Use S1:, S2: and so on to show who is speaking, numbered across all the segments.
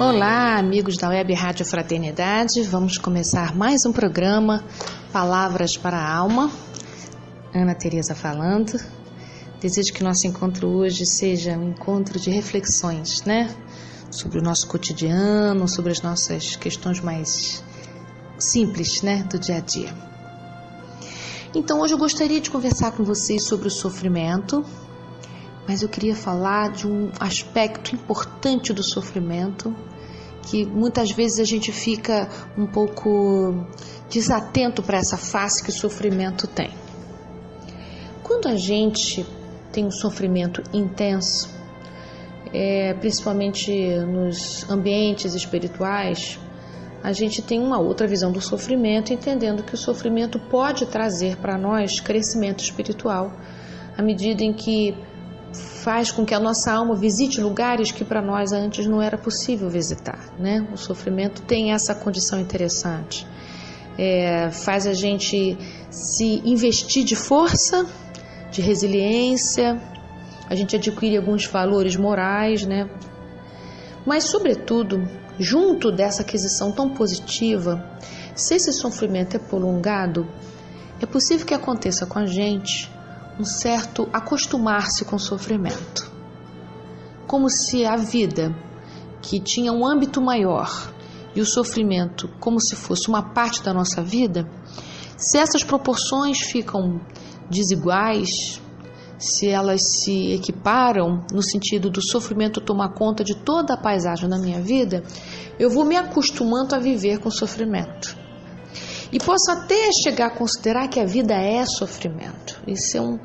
S1: Olá, amigos da Web Rádio Fraternidade. Vamos começar mais um programa Palavras para a Alma. Ana Teresa falando. Desejo que nosso encontro hoje seja um encontro de reflexões, né? Sobre o nosso cotidiano, sobre as nossas questões mais simples, né, do dia a dia. Então, hoje eu gostaria de conversar com vocês sobre o sofrimento, mas eu queria falar de um aspecto importante do sofrimento que muitas vezes a gente fica um pouco desatento para essa face que o sofrimento tem. Quando a gente tem um sofrimento intenso, é, principalmente nos ambientes espirituais, a gente tem uma outra visão do sofrimento, entendendo que o sofrimento pode trazer para nós crescimento espiritual, à medida em que faz com que a nossa alma visite lugares que para nós antes não era possível visitar. Né? O sofrimento tem essa condição interessante. É, faz a gente se investir de força, de resiliência, a gente adquire alguns valores morais, né? Mas, sobretudo, junto dessa aquisição tão positiva, se esse sofrimento é prolongado, é possível que aconteça com a gente um certo acostumar-se com o sofrimento. Como se a vida, que tinha um âmbito maior, e o sofrimento como se fosse uma parte da nossa vida, se essas proporções ficam desiguais, se elas se equiparam no sentido do sofrimento tomar conta de toda a paisagem da minha vida, eu vou me acostumando a viver com sofrimento. E posso até chegar a considerar que a vida é sofrimento. Isso é um,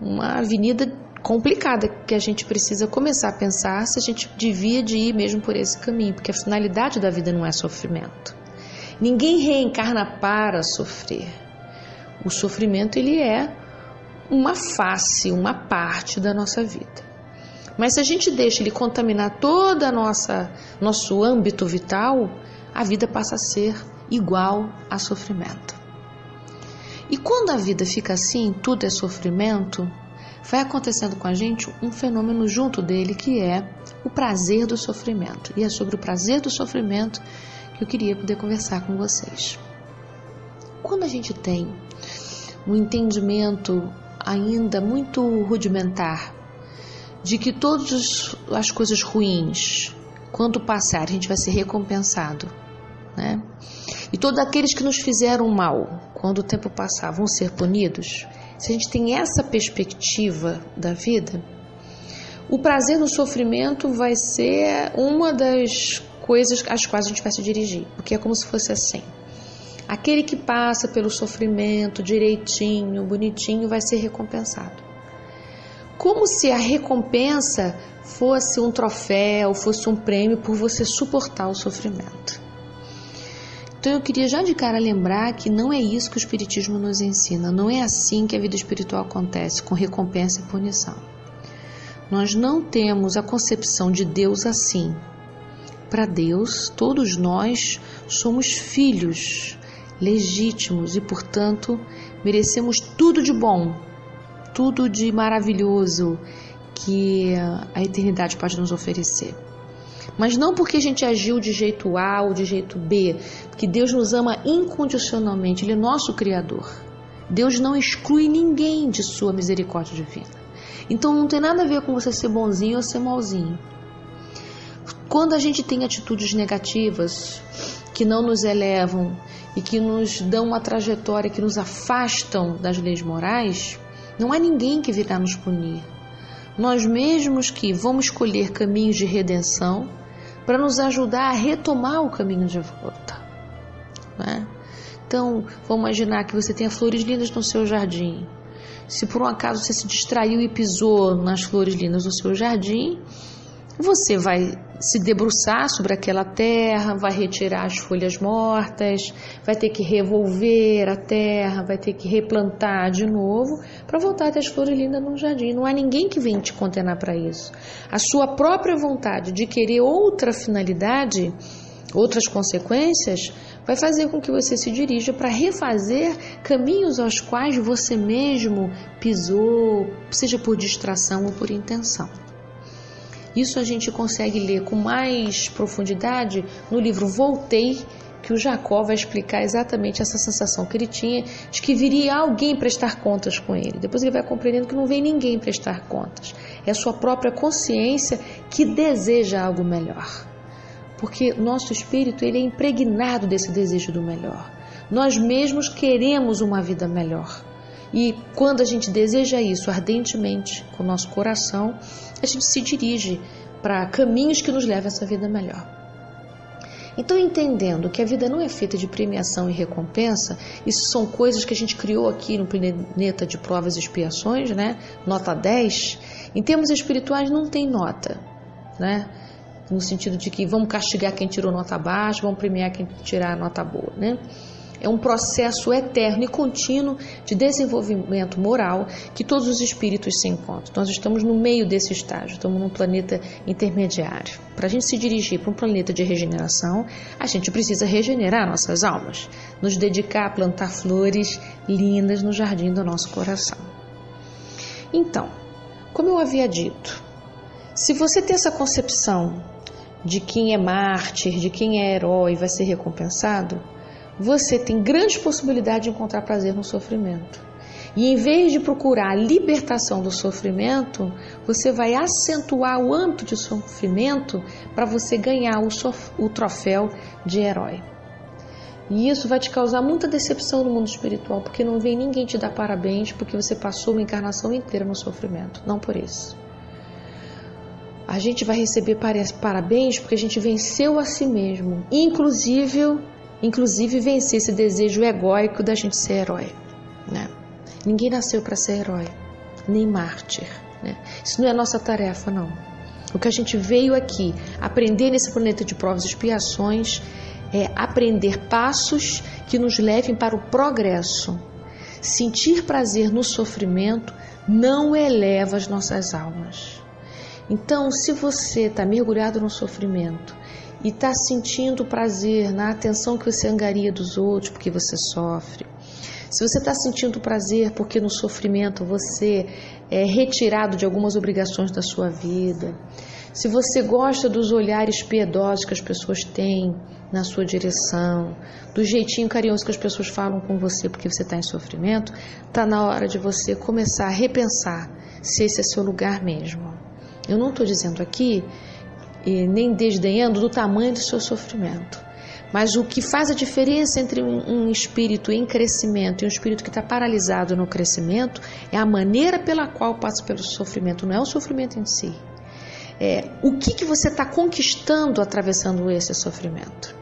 S1: uma avenida complicada que a gente precisa começar a pensar se a gente devia de ir mesmo por esse caminho, porque a finalidade da vida não é sofrimento. Ninguém reencarna para sofrer. O sofrimento ele é uma face, uma parte da nossa vida. Mas se a gente deixa ele contaminar toda a nossa nosso âmbito vital, a vida passa a ser igual a sofrimento. E quando a vida fica assim, tudo é sofrimento, vai acontecendo com a gente um fenômeno junto dele que é o prazer do sofrimento. E é sobre o prazer do sofrimento que eu queria poder conversar com vocês. Quando a gente tem um entendimento ainda muito rudimentar de que todas as coisas ruins, quando passar, a gente vai ser recompensado, né? E todos aqueles que nos fizeram mal, quando o tempo passar, vão ser punidos. Se a gente tem essa perspectiva da vida, o prazer no sofrimento vai ser uma das coisas às quais a gente vai se dirigir, porque é como se fosse assim. Aquele que passa pelo sofrimento direitinho, bonitinho, vai ser recompensado. Como se a recompensa fosse um troféu, fosse um prêmio por você suportar o sofrimento. Então eu queria já de cara lembrar que não é isso que o Espiritismo nos ensina, não é assim que a vida espiritual acontece, com recompensa e punição. Nós não temos a concepção de Deus assim. Para Deus, todos nós somos filhos legítimos e, portanto, merecemos tudo de bom, tudo de maravilhoso que a eternidade pode nos oferecer. Mas não porque a gente agiu de jeito A ou de jeito B, que Deus nos ama incondicionalmente, Ele é nosso Criador. Deus não exclui ninguém de sua misericórdia divina. Então não tem nada a ver com você ser bonzinho ou ser malzinho. Quando a gente tem atitudes negativas que não nos elevam e que nos dão uma trajetória que nos afastam das leis morais, não há ninguém que virá nos punir. Nós mesmos que vamos escolher caminhos de redenção para nos ajudar a retomar o caminho de volta. Né? Então, vamos imaginar que você tenha flores lindas no seu jardim. Se por um acaso você se distraiu e pisou nas flores lindas do seu jardim, você vai se debruçar sobre aquela terra, vai retirar as folhas mortas, vai ter que revolver a terra, vai ter que replantar de novo para voltar a ter as flores lindas no jardim. Não há ninguém que venha te condenar para isso. A sua própria vontade de querer outra finalidade, outras consequências, vai fazer com que você se dirija para refazer caminhos aos quais você mesmo pisou, seja por distração ou por intenção. Isso a gente consegue ler com mais profundidade no livro Voltei, que o Jacó vai explicar exatamente essa sensação que ele tinha de que viria alguém prestar contas com ele. Depois ele vai compreendendo que não vem ninguém prestar contas. É a sua própria consciência que deseja algo melhor. Porque nosso espírito ele é impregnado desse desejo do melhor. Nós mesmos queremos uma vida melhor. E quando a gente deseja isso ardentemente com o nosso coração, a gente se dirige para caminhos que nos levam a essa vida melhor. Então, entendendo que a vida não é feita de premiação e recompensa, isso são coisas que a gente criou aqui no planeta de provas e expiações, né? Nota 10. Em termos espirituais, não tem nota, né? No sentido de que vamos castigar quem tirou nota baixa, vamos premiar quem tirar nota boa, né? É um processo eterno e contínuo de desenvolvimento moral que todos os espíritos se encontram. Nós estamos no meio desse estágio, estamos num planeta intermediário. Para a gente se dirigir para um planeta de regeneração, a gente precisa regenerar nossas almas, nos dedicar a plantar flores lindas no jardim do nosso coração. Então, como eu havia dito, se você tem essa concepção de quem é mártir, de quem é herói vai ser recompensado, você tem grande possibilidade de encontrar prazer no sofrimento. E em vez de procurar a libertação do sofrimento, você vai acentuar o âmbito de sofrimento para você ganhar o, o troféu de herói. E isso vai te causar muita decepção no mundo espiritual, porque não vem ninguém te dar parabéns porque você passou uma encarnação inteira no sofrimento. Não por isso. A gente vai receber parabéns porque a gente venceu a si mesmo, inclusive inclusive vencer esse desejo egóico da gente ser herói. Né? Ninguém nasceu para ser herói, nem mártir. Né? Isso não é nossa tarefa, não. O que a gente veio aqui aprender nesse planeta de provas e expiações é aprender passos que nos levem para o progresso. Sentir prazer no sofrimento não eleva as nossas almas. Então, se você está mergulhado no sofrimento e está sentindo prazer na atenção que você angaria dos outros porque você sofre, se você está sentindo prazer porque no sofrimento você é retirado de algumas obrigações da sua vida, se você gosta dos olhares piedosos que as pessoas têm na sua direção, do jeitinho carinhoso que as pessoas falam com você porque você está em sofrimento, está na hora de você começar a repensar se esse é seu lugar mesmo. Eu não estou dizendo aqui e nem desdenhando do tamanho do seu sofrimento. Mas o que faz a diferença entre um espírito em crescimento e um espírito que está paralisado no crescimento é a maneira pela qual passa pelo sofrimento, não é o sofrimento em si. É, o que, que você está conquistando atravessando esse sofrimento?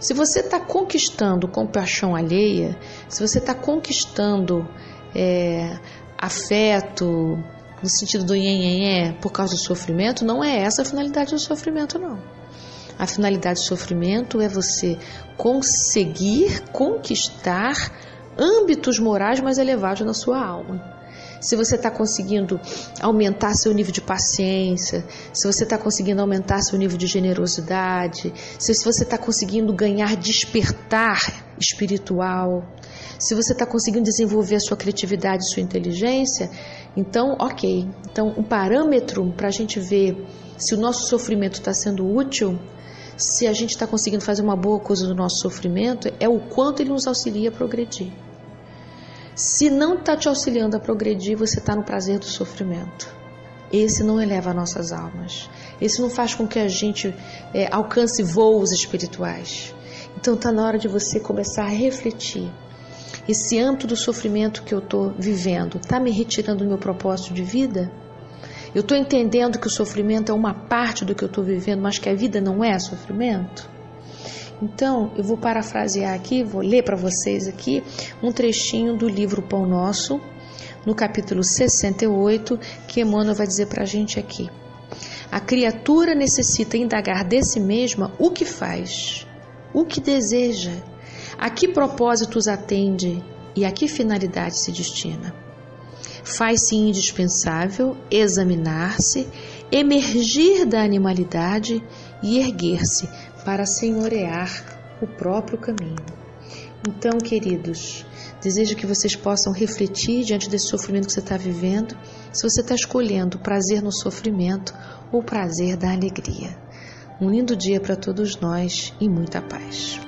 S1: Se você está conquistando compaixão alheia, se você está conquistando é, afeto, no sentido do é por causa do sofrimento, não é essa a finalidade do sofrimento, não. A finalidade do sofrimento é você conseguir conquistar âmbitos morais mais elevados na sua alma. Se você está conseguindo aumentar seu nível de paciência, se você está conseguindo aumentar seu nível de generosidade, se você está conseguindo ganhar despertar espiritual, se você está conseguindo desenvolver a sua criatividade, sua inteligência, então, ok. Então, um parâmetro para a gente ver se o nosso sofrimento está sendo útil, se a gente está conseguindo fazer uma boa coisa do nosso sofrimento, é o quanto ele nos auxilia a progredir. Se não está te auxiliando a progredir, você está no prazer do sofrimento. Esse não eleva nossas almas. Esse não faz com que a gente é, alcance voos espirituais. Então está na hora de você começar a refletir esse âmbito do sofrimento que eu estou vivendo está me retirando do meu propósito de vida? Eu estou entendendo que o sofrimento é uma parte do que eu estou vivendo, mas que a vida não é sofrimento? Então, eu vou parafrasear aqui, vou ler para vocês aqui um trechinho do livro Pão Nosso, no capítulo 68, que Emmanuel vai dizer para a gente aqui. A criatura necessita indagar de si mesma o que faz, o que deseja, a que propósitos atende e a que finalidade se destina. Faz-se indispensável examinar-se, emergir da animalidade e erguer-se para senhorear o próprio caminho. Então, queridos, desejo que vocês possam refletir diante desse sofrimento que você está vivendo, se você está escolhendo prazer no sofrimento ou prazer da alegria. Um lindo dia para todos nós e muita paz.